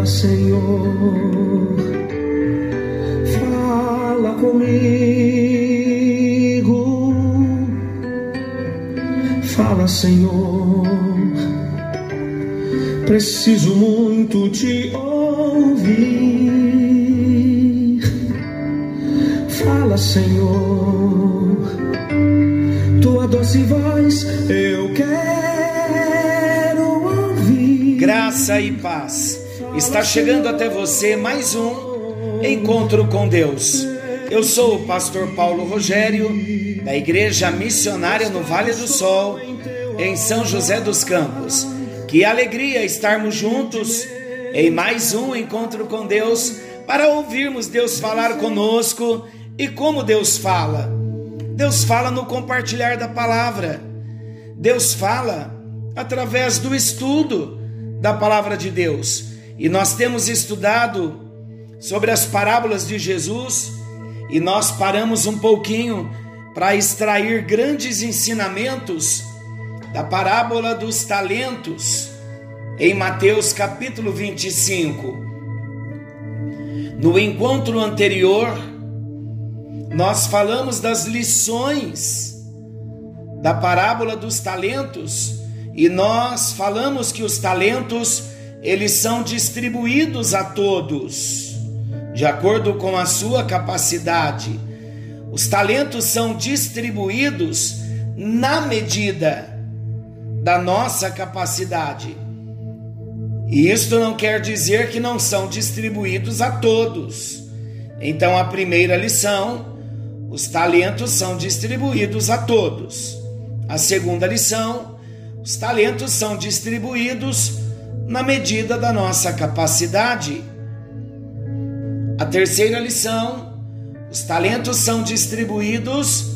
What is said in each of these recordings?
Fala, Senhor, fala comigo. Fala, Senhor, preciso muito te ouvir. Fala, Senhor, tua doce voz eu quero ouvir. Graça e paz. Está chegando até você mais um encontro com Deus. Eu sou o pastor Paulo Rogério, da Igreja Missionária no Vale do Sol, em São José dos Campos. Que alegria estarmos juntos em mais um encontro com Deus para ouvirmos Deus falar conosco e como Deus fala. Deus fala no compartilhar da palavra. Deus fala através do estudo da palavra de Deus. E nós temos estudado sobre as parábolas de Jesus e nós paramos um pouquinho para extrair grandes ensinamentos da parábola dos talentos em Mateus capítulo 25. No encontro anterior, nós falamos das lições da parábola dos talentos e nós falamos que os talentos eles são distribuídos a todos de acordo com a sua capacidade. Os talentos são distribuídos na medida da nossa capacidade. E isto não quer dizer que não são distribuídos a todos. Então, a primeira lição: os talentos são distribuídos a todos. A segunda lição: os talentos são distribuídos na medida da nossa capacidade. A terceira lição: os talentos são distribuídos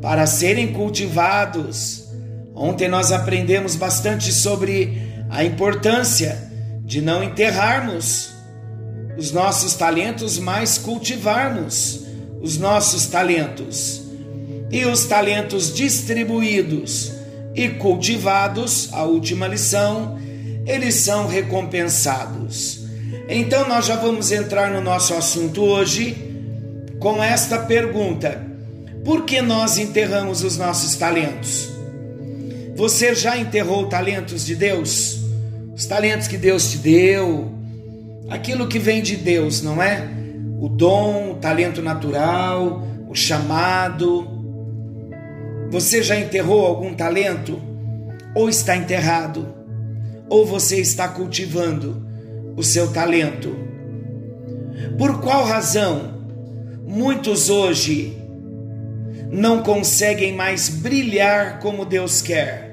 para serem cultivados. Ontem nós aprendemos bastante sobre a importância de não enterrarmos os nossos talentos, mas cultivarmos os nossos talentos. E os talentos distribuídos e cultivados, a última lição, eles são recompensados. Então nós já vamos entrar no nosso assunto hoje com esta pergunta: por que nós enterramos os nossos talentos? Você já enterrou talentos de Deus? Os talentos que Deus te deu, aquilo que vem de Deus, não é? O dom, o talento natural, o chamado. Você já enterrou algum talento? Ou está enterrado? Ou você está cultivando o seu talento? Por qual razão muitos hoje não conseguem mais brilhar como Deus quer?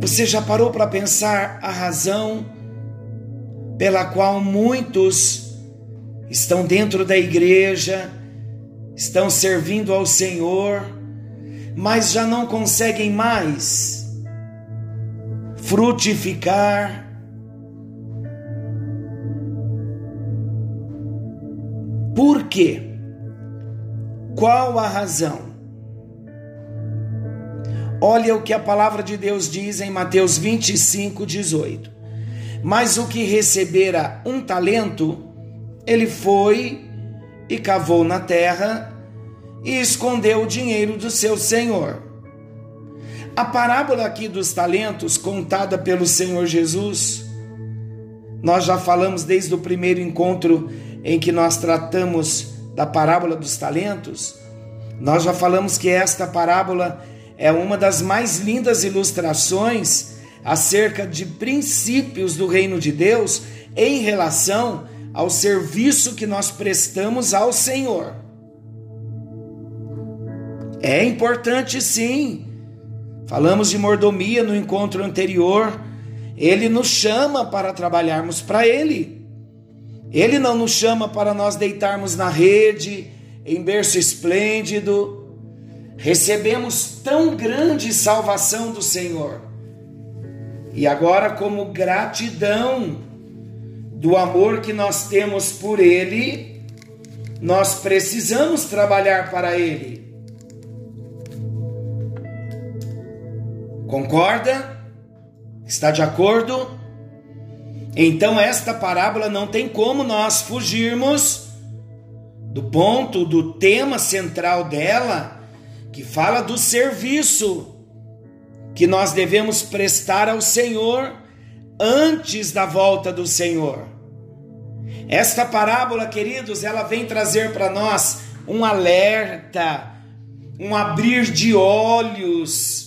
Você já parou para pensar a razão pela qual muitos estão dentro da igreja, estão servindo ao Senhor, mas já não conseguem mais frutificar? Por quê? Qual a razão? Olha o que a palavra de Deus diz em Mateus 25, 18. Mas o que recebera um talento, ele foi e cavou na terra e escondeu o dinheiro do seu senhor. A parábola aqui dos talentos, contada pelo Senhor Jesus, nós já falamos desde o primeiro encontro em que nós tratamos da parábola dos talentos, nós já falamos que esta parábola é uma das mais lindas ilustrações acerca de princípios do reino de Deus em relação ao serviço que nós prestamos ao Senhor. É importante sim. Falamos de mordomia no encontro anterior. Ele nos chama para trabalharmos para Ele. Ele não nos chama para nós deitarmos na rede, em berço esplêndido, recebemos tão grande salvação do Senhor. E agora, como gratidão do amor que nós temos por Ele, nós precisamos trabalhar para Ele. Concorda? Está de acordo? Então, esta parábola não tem como nós fugirmos do ponto, do tema central dela, que fala do serviço que nós devemos prestar ao Senhor antes da volta do Senhor. Esta parábola, queridos, ela vem trazer para nós um alerta, um abrir de olhos,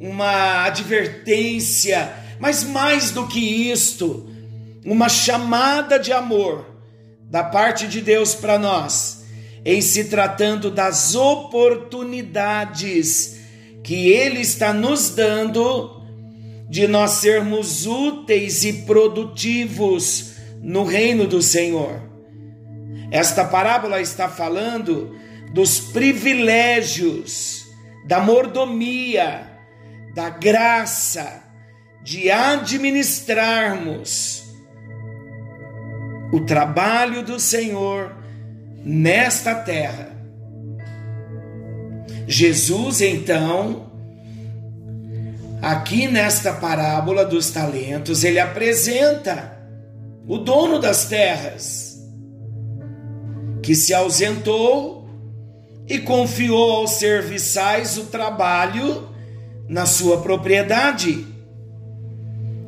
uma advertência, mas mais do que isto, uma chamada de amor da parte de Deus para nós, em se tratando das oportunidades que Ele está nos dando de nós sermos úteis e produtivos no reino do Senhor. Esta parábola está falando dos privilégios, da mordomia, da graça de administrarmos o trabalho do Senhor nesta terra. Jesus, então, aqui nesta parábola dos talentos, ele apresenta o dono das terras, que se ausentou e confiou aos serviçais o trabalho na sua propriedade.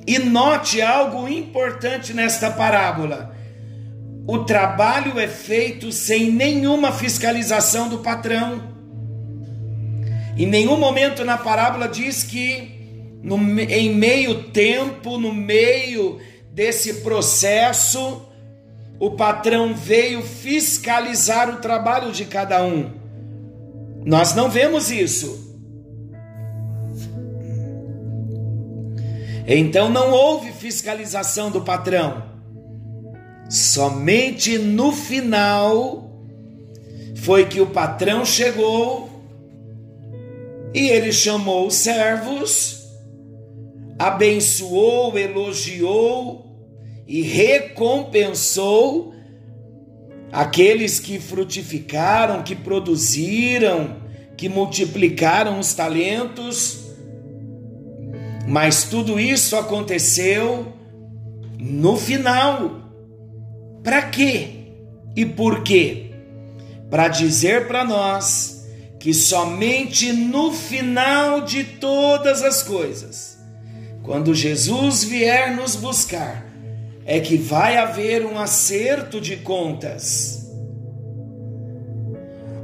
E note algo importante nesta parábola: o trabalho é feito sem nenhuma fiscalização do patrão. Em nenhum momento na parábola diz que no, em meio tempo, no meio desse processo, o patrão veio fiscalizar o trabalho de cada um. Nós não vemos isso. Então não houve fiscalização do patrão. Somente no final foi que o patrão chegou e ele chamou os servos abençoou, elogiou e recompensou aqueles que frutificaram, que produziram, que multiplicaram os talentos. Mas tudo isso aconteceu no final. Para quê? E por quê? Para dizer para nós que somente no final de todas as coisas quando Jesus vier nos buscar, é que vai haver um acerto de contas.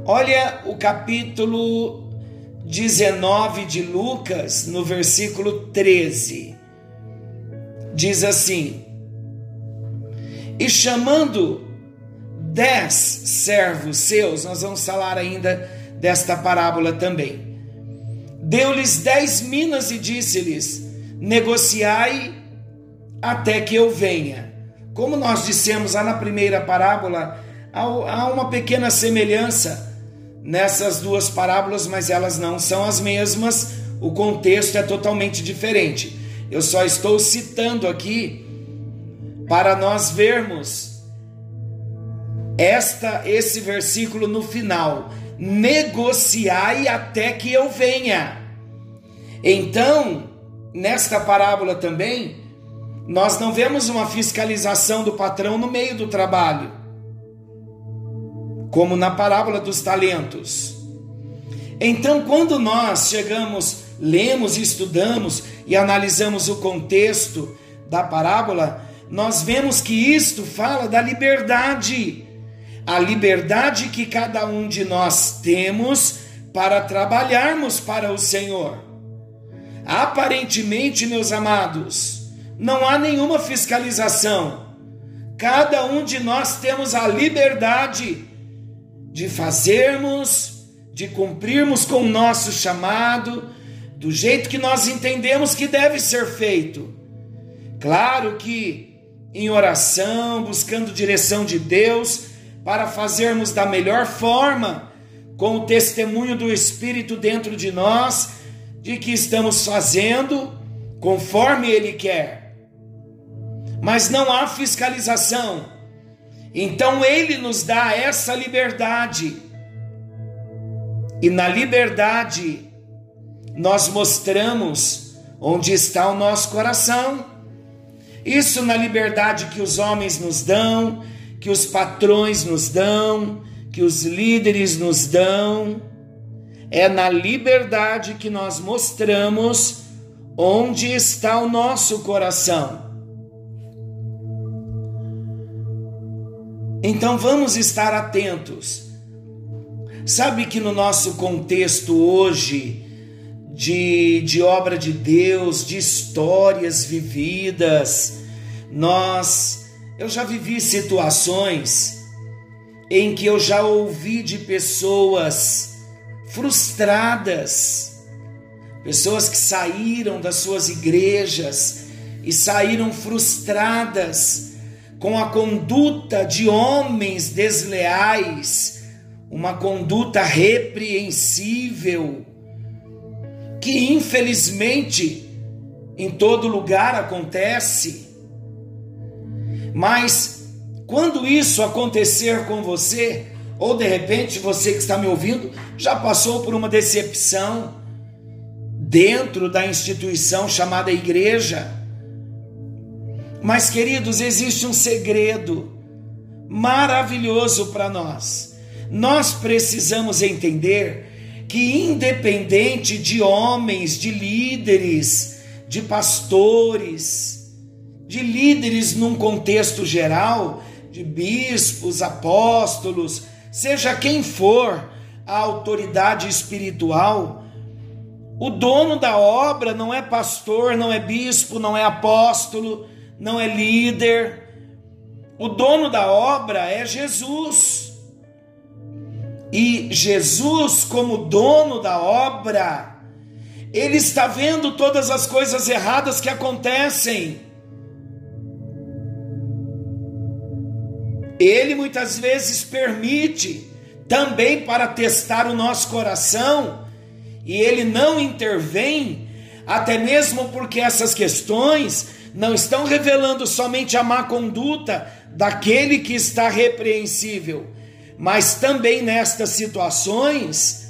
Olha o capítulo 19 de Lucas, no versículo 13. Diz assim: E chamando dez servos seus, nós vamos falar ainda desta parábola também. Deu-lhes dez minas e disse-lhes: negociai até que eu venha. Como nós dissemos lá na primeira parábola, há uma pequena semelhança nessas duas parábolas, mas elas não são as mesmas, o contexto é totalmente diferente. Eu só estou citando aqui para nós vermos esta esse versículo no final: negociai até que eu venha. Então, nesta parábola também, nós não vemos uma fiscalização do patrão no meio do trabalho, como na parábola dos talentos. Então, quando nós chegamos, lemos, estudamos e analisamos o contexto da parábola, nós vemos que isto fala da liberdade, a liberdade que cada um de nós temos para trabalharmos para o Senhor. Aparentemente, meus amados, não há nenhuma fiscalização. Cada um de nós temos a liberdade de fazermos, de cumprirmos com o nosso chamado, do jeito que nós entendemos que deve ser feito. Claro que em oração, buscando direção de Deus, para fazermos da melhor forma, com o testemunho do Espírito dentro de nós de que estamos fazendo conforme Ele quer. Mas não há fiscalização. Então Ele nos dá essa liberdade. E na liberdade, nós mostramos onde está o nosso coração. Isso na liberdade que os homens nos dão, que os patrões nos dão, que os líderes nos dão. É na liberdade que nós mostramos onde está o nosso coração. Então vamos estar atentos. Sabe que no nosso contexto hoje, de, de obra de Deus, de histórias vividas, nós, eu já vivi situações em que eu já ouvi de pessoas frustradas, pessoas que saíram das suas igrejas e saíram frustradas com a conduta de homens desleais, uma conduta repreensível, que infelizmente em todo lugar acontece. Mas quando isso acontecer com você, ou de repente você que está me ouvindo já passou por uma decepção dentro da instituição chamada igreja. Mas, queridos, existe um segredo maravilhoso para nós. Nós precisamos entender que, independente de homens, de líderes, de pastores, de líderes num contexto geral, de bispos, apóstolos, seja quem for a autoridade espiritual, o dono da obra não é pastor, não é bispo, não é apóstolo, não é líder. O dono da obra é Jesus. E Jesus, como dono da obra, ele está vendo todas as coisas erradas que acontecem. Ele muitas vezes permite também para testar o nosso coração, e ele não intervém, até mesmo porque essas questões não estão revelando somente a má conduta daquele que está repreensível, mas também nestas situações,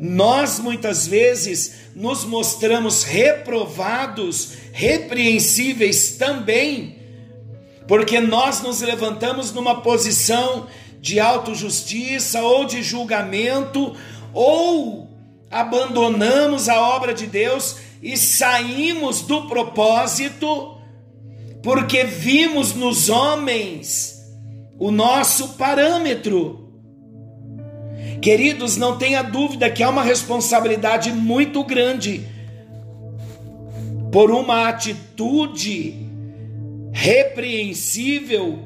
nós muitas vezes nos mostramos reprovados, repreensíveis também porque nós nos levantamos numa posição de autojustiça ou de julgamento, ou abandonamos a obra de Deus e saímos do propósito, porque vimos nos homens o nosso parâmetro. Queridos, não tenha dúvida que há uma responsabilidade muito grande por uma atitude repreensível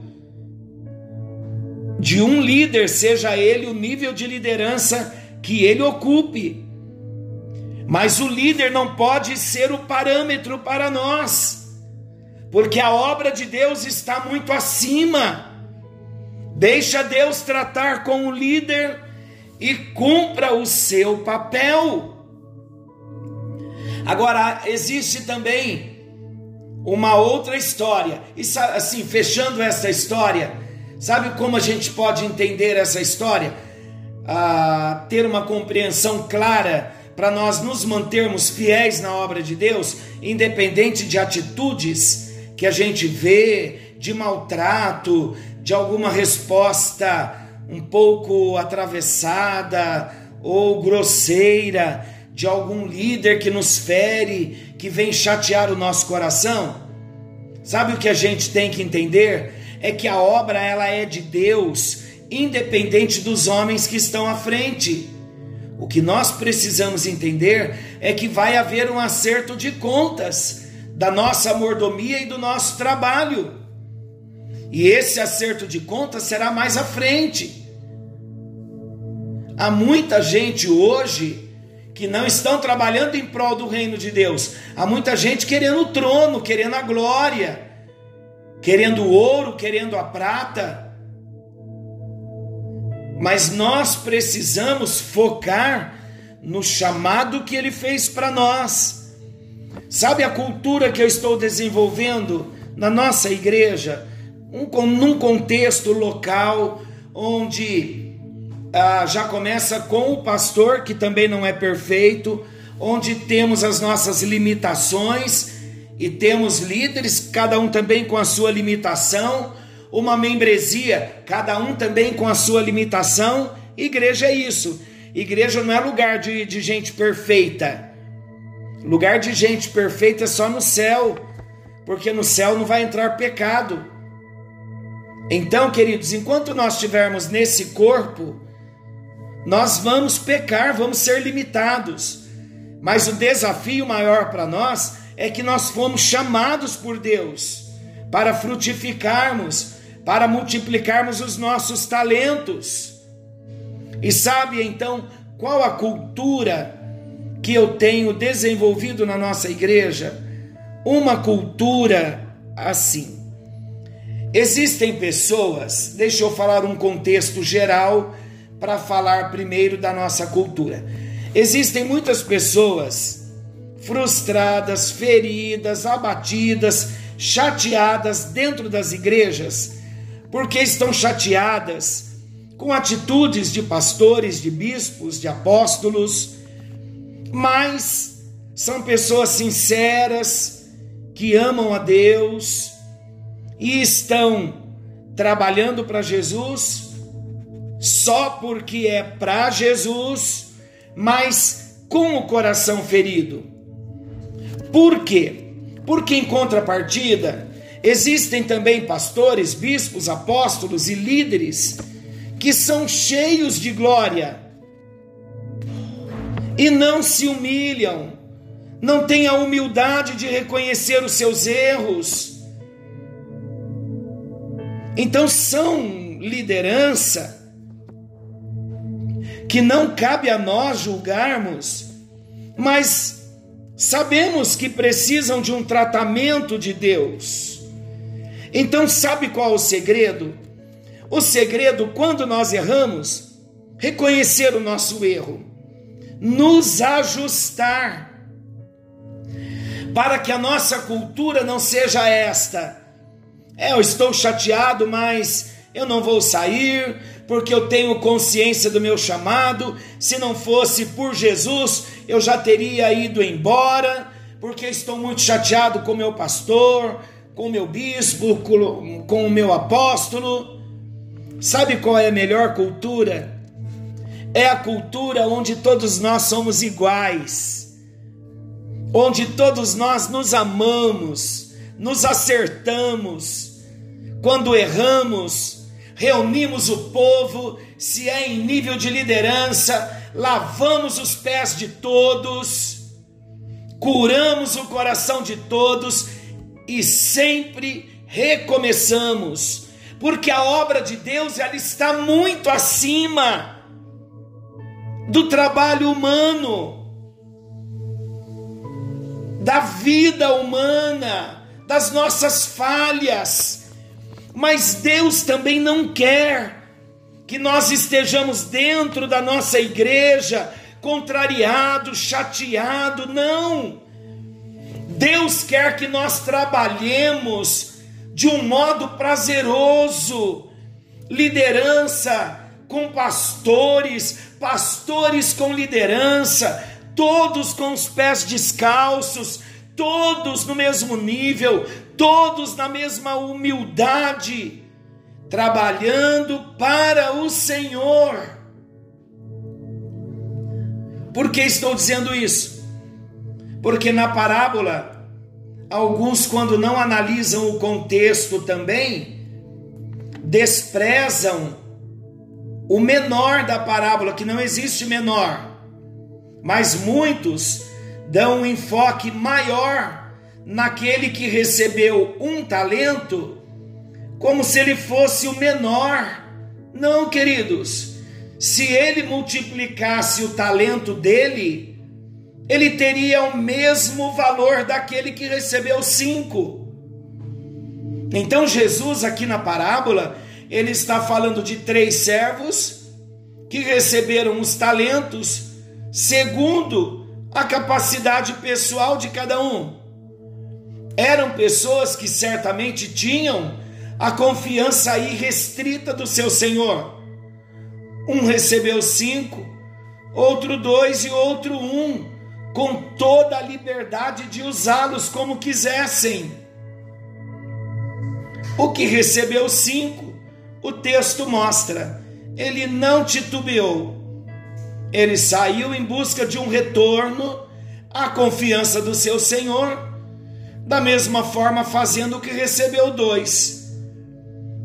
de um líder, seja ele o nível de liderança que ele ocupe. Mas o líder não pode ser o parâmetro para nós, porque a obra de Deus está muito acima. Deixa Deus tratar com o líder e cumpra o seu papel. Agora, existe também uma outra história. E assim, fechando essa história, sabe como a gente pode entender essa história? Ah, ter uma compreensão clara para nós nos mantermos fiéis na obra de Deus, independente de atitudes que a gente vê, de maltrato, de alguma resposta um pouco atravessada ou grosseira de algum líder que nos fere, que vem chatear o nosso coração? Sabe o que a gente tem que entender? É que a obra ela é de Deus, independente dos homens que estão à frente. O que nós precisamos entender é que vai haver um acerto de contas da nossa mordomia e do nosso trabalho. E esse acerto de contas será mais à frente. Há muita gente hoje que não estão trabalhando em prol do reino de Deus. Há muita gente querendo o trono, querendo a glória, querendo o ouro, querendo a prata. Mas nós precisamos focar no chamado que ele fez para nós. Sabe a cultura que eu estou desenvolvendo na nossa igreja? Um, num contexto local onde ah, já começa com o pastor, que também não é perfeito, onde temos as nossas limitações e temos líderes, cada um também com a sua limitação, uma membresia, cada um também com a sua limitação. Igreja é isso. Igreja não é lugar de, de gente perfeita. Lugar de gente perfeita é só no céu, porque no céu não vai entrar pecado. Então, queridos, enquanto nós estivermos nesse corpo, nós vamos pecar, vamos ser limitados. Mas o desafio maior para nós é que nós fomos chamados por Deus para frutificarmos, para multiplicarmos os nossos talentos. E sabe então qual a cultura que eu tenho desenvolvido na nossa igreja? Uma cultura assim. Existem pessoas, deixa eu falar um contexto geral para falar primeiro da nossa cultura. Existem muitas pessoas frustradas, feridas, abatidas, chateadas dentro das igrejas, porque estão chateadas com atitudes de pastores, de bispos, de apóstolos, mas são pessoas sinceras que amam a Deus e estão trabalhando para Jesus só porque é para Jesus, mas com o coração ferido. Por quê? Porque em contrapartida, existem também pastores, bispos, apóstolos e líderes que são cheios de glória e não se humilham, não têm a humildade de reconhecer os seus erros então são liderança que não cabe a nós julgarmos, mas sabemos que precisam de um tratamento de Deus. Então, sabe qual é o segredo? O segredo, quando nós erramos, reconhecer o nosso erro, nos ajustar, para que a nossa cultura não seja esta é, eu estou chateado, mas eu não vou sair, porque eu tenho consciência do meu chamado. Se não fosse por Jesus, eu já teria ido embora, porque estou muito chateado com meu pastor, com meu bispo, com o meu apóstolo. Sabe qual é a melhor cultura? É a cultura onde todos nós somos iguais, onde todos nós nos amamos nos acertamos, quando erramos, reunimos o povo, se é em nível de liderança, lavamos os pés de todos, curamos o coração de todos e sempre recomeçamos, porque a obra de Deus ela está muito acima do trabalho humano, da vida humana das nossas falhas, mas Deus também não quer que nós estejamos dentro da nossa igreja contrariado, chateado, não. Deus quer que nós trabalhemos de um modo prazeroso, liderança com pastores, pastores com liderança, todos com os pés descalços, todos no mesmo nível, todos na mesma humildade, trabalhando para o Senhor. Por que estou dizendo isso? Porque na parábola, alguns, quando não analisam o contexto também, desprezam o menor da parábola, que não existe menor, mas muitos dão um enfoque maior naquele que recebeu um talento, como se ele fosse o menor. Não, queridos, se ele multiplicasse o talento dele, ele teria o mesmo valor daquele que recebeu cinco. Então, Jesus, aqui na parábola, ele está falando de três servos que receberam os talentos segundo a capacidade pessoal de cada um. Eram pessoas que certamente tinham a confiança irrestrita do seu Senhor. Um recebeu cinco, outro dois e outro um. Com toda a liberdade de usá-los como quisessem. O que recebeu cinco, o texto mostra, ele não titubeou, ele saiu em busca de um retorno à confiança do seu Senhor, da mesma forma fazendo o que recebeu dois.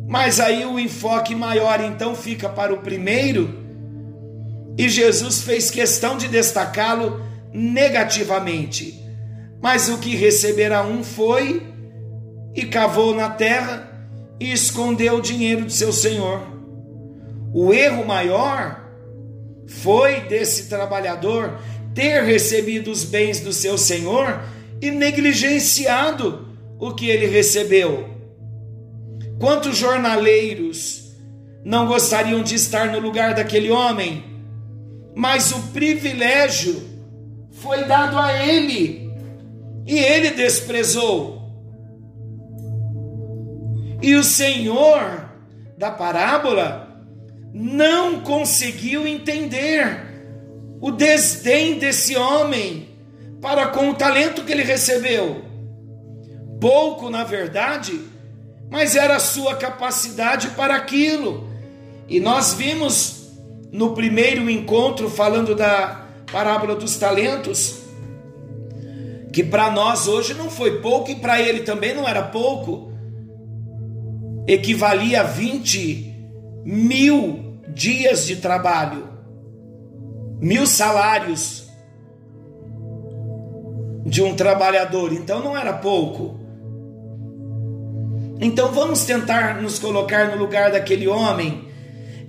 Mas aí o enfoque maior então fica para o primeiro, e Jesus fez questão de destacá-lo negativamente. Mas o que receberá um foi e cavou na terra e escondeu o dinheiro de seu senhor. O erro maior foi desse trabalhador ter recebido os bens do seu senhor e negligenciado o que ele recebeu. Quantos jornaleiros não gostariam de estar no lugar daquele homem? Mas o privilégio foi dado a ele e ele desprezou. E o Senhor da parábola não conseguiu entender o desdém desse homem para com o talento que ele recebeu. Pouco, na verdade, mas era a sua capacidade para aquilo. E nós vimos no primeiro encontro, falando da parábola dos talentos, que para nós hoje não foi pouco e para ele também não era pouco, equivalia a 20 mil dias de trabalho, mil salários de um trabalhador, então não era pouco. Então vamos tentar nos colocar no lugar daquele homem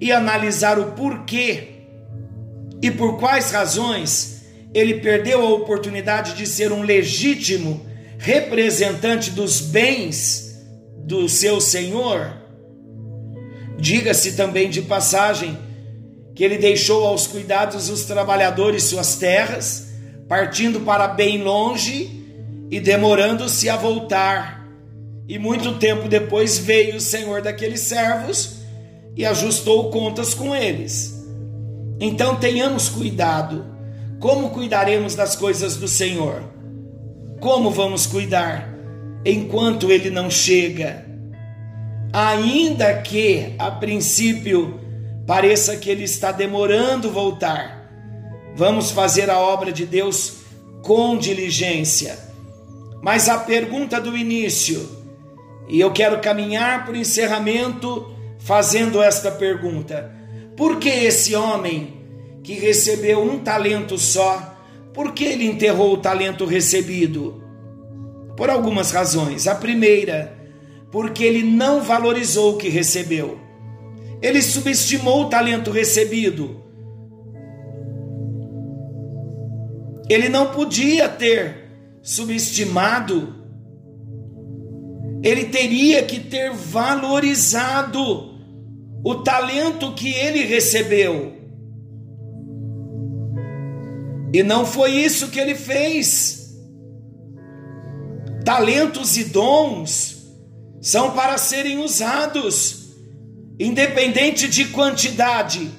e analisar o porquê e por quais razões ele perdeu a oportunidade de ser um legítimo representante dos bens do seu senhor. Diga-se também de passagem que ele deixou aos cuidados os trabalhadores suas terras, partindo para bem longe e demorando-se a voltar. E muito tempo depois veio o senhor daqueles servos e ajustou contas com eles. Então tenhamos cuidado. Como cuidaremos das coisas do Senhor? Como vamos cuidar enquanto ele não chega? Ainda que a princípio pareça que ele está demorando voltar, vamos fazer a obra de Deus com diligência. Mas a pergunta do início, e eu quero caminhar para o encerramento fazendo esta pergunta: por que esse homem que recebeu um talento só, por que ele enterrou o talento recebido? Por algumas razões. A primeira, porque ele não valorizou o que recebeu. Ele subestimou o talento recebido. Ele não podia ter subestimado. Ele teria que ter valorizado o talento que ele recebeu. E não foi isso que ele fez. Talentos e dons são para serem usados, independente de quantidade.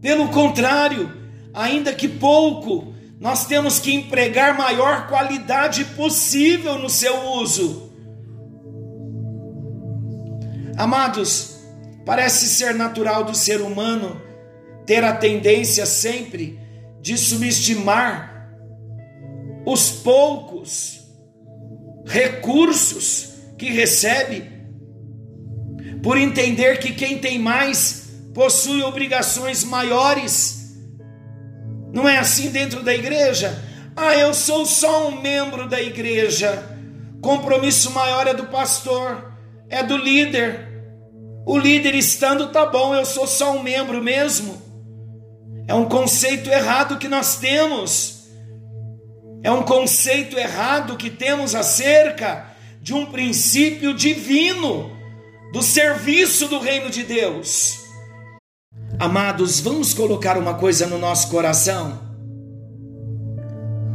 Pelo contrário, ainda que pouco, nós temos que empregar maior qualidade possível no seu uso. Amados, Parece ser natural do ser humano ter a tendência sempre de subestimar os poucos recursos que recebe, por entender que quem tem mais possui obrigações maiores. Não é assim dentro da igreja? Ah, eu sou só um membro da igreja. Compromisso maior é do pastor, é do líder. O líder estando tá bom, eu sou só um membro mesmo. É um conceito errado que nós temos. É um conceito errado que temos acerca de um princípio divino do serviço do reino de Deus. Amados, vamos colocar uma coisa no nosso coração.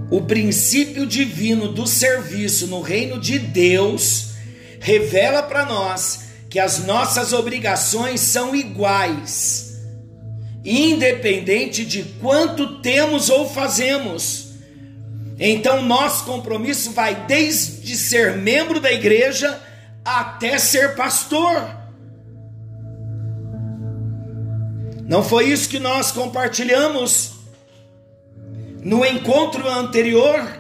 O princípio divino do serviço no reino de Deus revela para nós que as nossas obrigações são iguais, independente de quanto temos ou fazemos. Então, nosso compromisso vai desde ser membro da igreja até ser pastor. Não foi isso que nós compartilhamos no encontro anterior?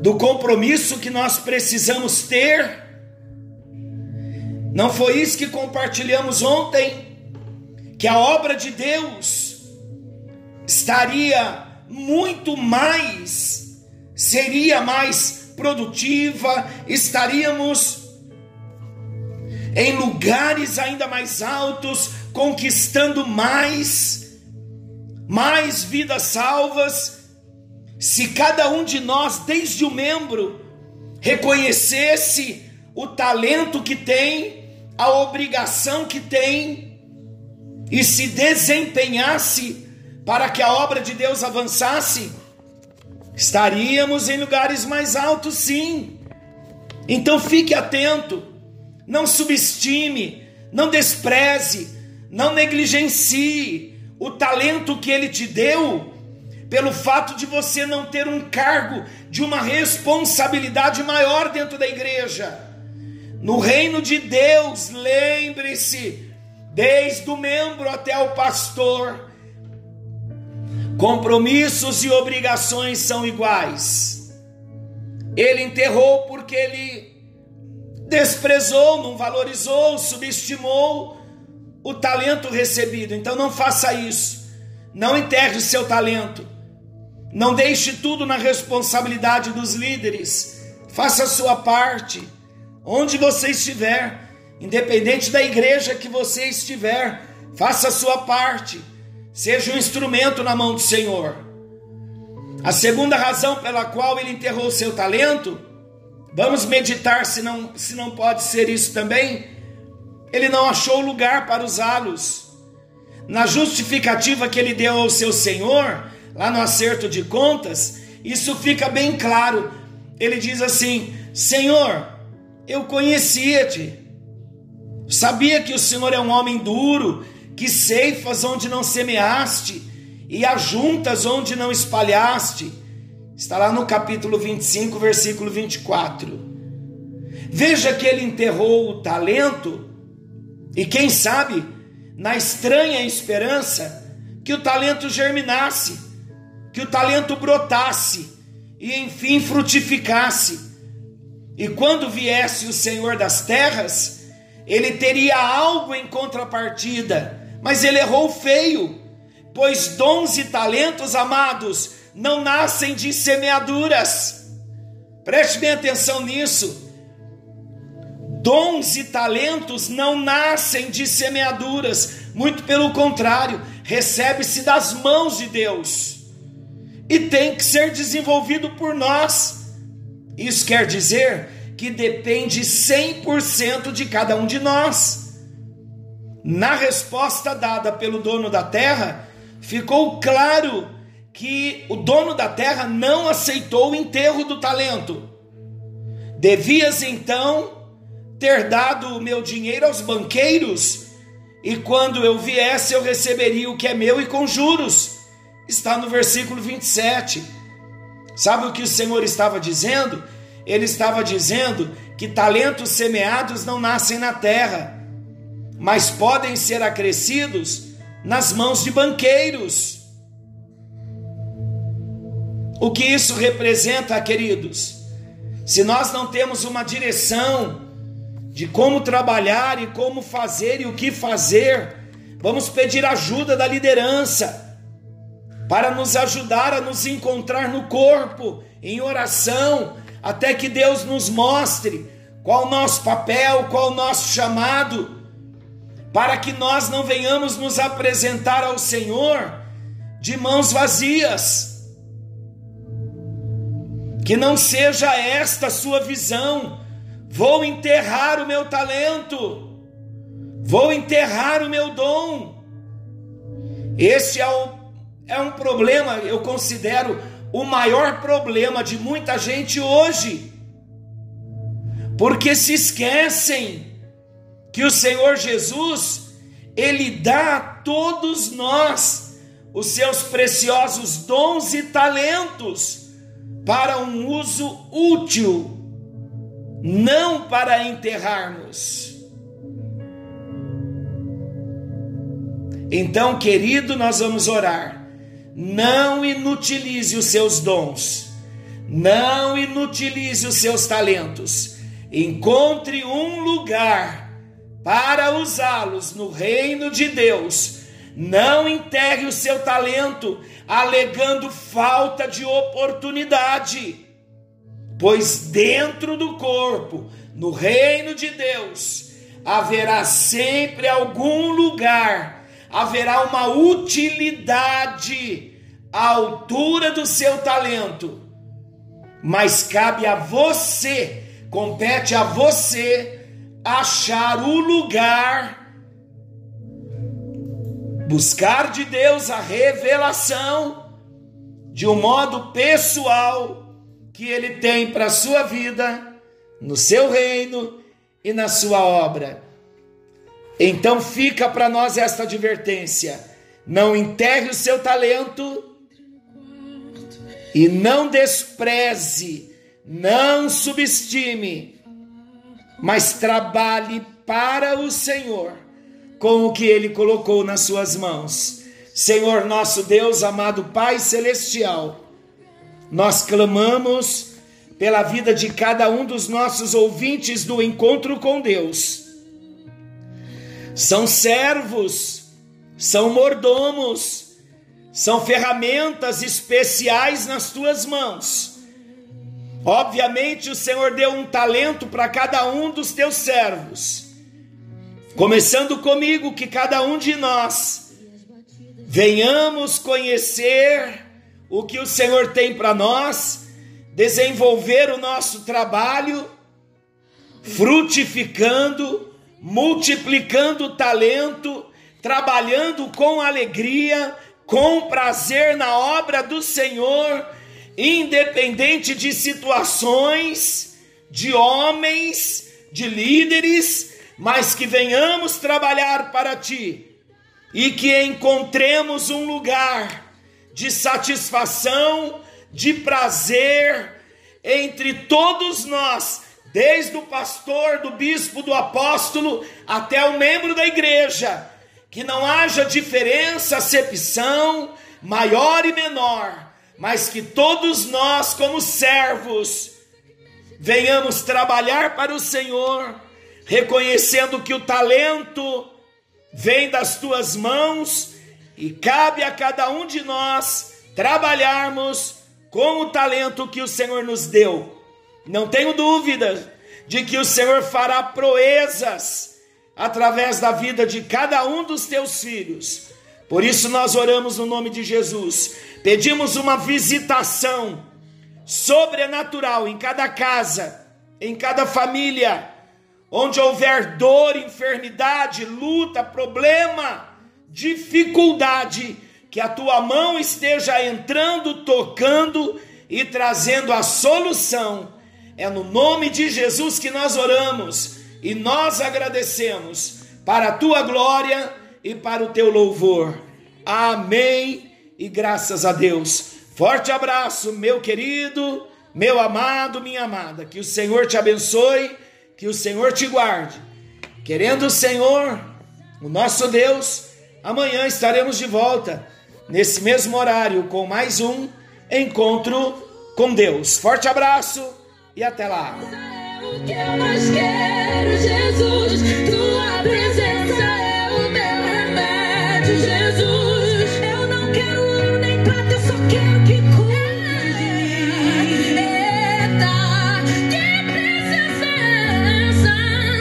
Do compromisso que nós precisamos ter? Não foi isso que compartilhamos ontem? Que a obra de Deus estaria muito mais, seria mais produtiva, estaríamos em lugares ainda mais altos, conquistando mais, mais vidas salvas, se cada um de nós, desde o membro, reconhecesse o talento que tem, a obrigação que tem, e se desempenhasse para que a obra de Deus avançasse, estaríamos em lugares mais altos, sim. Então fique atento, não subestime, não despreze, não negligencie o talento que Ele te deu, pelo fato de você não ter um cargo de uma responsabilidade maior dentro da igreja. No reino de Deus, lembre-se, desde o membro até o pastor, Compromissos e obrigações são iguais. Ele enterrou porque ele desprezou, não valorizou, subestimou o talento recebido. Então não faça isso. Não enterre seu talento. Não deixe tudo na responsabilidade dos líderes. Faça a sua parte. Onde você estiver, independente da igreja que você estiver, faça a sua parte seja um instrumento na mão do Senhor. A segunda razão pela qual ele enterrou seu talento, vamos meditar se não, se não pode ser isso também. Ele não achou lugar para usá-los. Na justificativa que ele deu ao seu Senhor, lá no acerto de contas, isso fica bem claro. Ele diz assim: Senhor, eu conhecia-te, sabia que o Senhor é um homem duro, que ceifas onde não semeaste e ajuntas onde não espalhaste. Está lá no capítulo 25, versículo 24. Veja que ele enterrou o talento, e quem sabe, na estranha esperança, que o talento germinasse, que o talento brotasse e enfim frutificasse. E quando viesse o Senhor das terras, ele teria algo em contrapartida mas ele errou feio, pois dons e talentos, amados, não nascem de semeaduras. Preste bem atenção nisso. Dons e talentos não nascem de semeaduras, muito pelo contrário, recebe-se das mãos de Deus e tem que ser desenvolvido por nós. Isso quer dizer que depende 100% de cada um de nós. Na resposta dada pelo dono da terra, ficou claro que o dono da terra não aceitou o enterro do talento. Devias então ter dado o meu dinheiro aos banqueiros, e quando eu viesse eu receberia o que é meu e com juros. Está no versículo 27. Sabe o que o Senhor estava dizendo? Ele estava dizendo que talentos semeados não nascem na terra mas podem ser acrescidos nas mãos de banqueiros. O que isso representa, queridos? Se nós não temos uma direção de como trabalhar e como fazer e o que fazer, vamos pedir ajuda da liderança para nos ajudar a nos encontrar no corpo, em oração, até que Deus nos mostre qual o nosso papel, qual o nosso chamado para que nós não venhamos nos apresentar ao Senhor de mãos vazias. Que não seja esta a sua visão. Vou enterrar o meu talento, vou enterrar o meu dom. Esse é, o, é um problema, eu considero o maior problema de muita gente hoje, porque se esquecem que o Senhor Jesus, ele dá a todos nós os seus preciosos dons e talentos para um uso útil, não para enterrarmos. Então, querido, nós vamos orar. Não inutilize os seus dons, não inutilize os seus talentos. Encontre um lugar para usá-los no reino de Deus. Não enterre o seu talento alegando falta de oportunidade, pois dentro do corpo, no reino de Deus, haverá sempre algum lugar, haverá uma utilidade à altura do seu talento. Mas cabe a você, compete a você achar o lugar, buscar de Deus a revelação de um modo pessoal que Ele tem para a sua vida, no seu reino e na sua obra. Então fica para nós esta advertência: não enterre o seu talento e não despreze, não subestime mas trabalhe para o Senhor com o que Ele colocou nas suas mãos. Senhor nosso Deus, amado Pai Celestial, nós clamamos pela vida de cada um dos nossos ouvintes do encontro com Deus. São servos, são mordomos, são ferramentas especiais nas tuas mãos Obviamente, o Senhor deu um talento para cada um dos teus servos. Começando comigo, que cada um de nós venhamos conhecer o que o Senhor tem para nós, desenvolver o nosso trabalho, frutificando, multiplicando talento, trabalhando com alegria, com prazer na obra do Senhor independente de situações, de homens, de líderes, mas que venhamos trabalhar para ti e que encontremos um lugar de satisfação, de prazer entre todos nós, desde o pastor, do bispo, do apóstolo até o membro da igreja, que não haja diferença, acepção maior e menor mas que todos nós, como servos, venhamos trabalhar para o Senhor, reconhecendo que o talento vem das tuas mãos e cabe a cada um de nós trabalharmos com o talento que o Senhor nos deu. Não tenho dúvida de que o Senhor fará proezas através da vida de cada um dos teus filhos. Por isso nós oramos no nome de Jesus Pedimos uma visitação sobrenatural em cada casa, em cada família, onde houver dor, enfermidade, luta, problema, dificuldade, que a tua mão esteja entrando, tocando e trazendo a solução. É no nome de Jesus que nós oramos e nós agradecemos para a tua glória e para o teu louvor. Amém e graças a Deus. Forte abraço, meu querido, meu amado, minha amada. Que o Senhor te abençoe, que o Senhor te guarde. Querendo o Senhor, o nosso Deus, amanhã estaremos de volta, nesse mesmo horário, com mais um encontro com Deus. Forte abraço e até lá.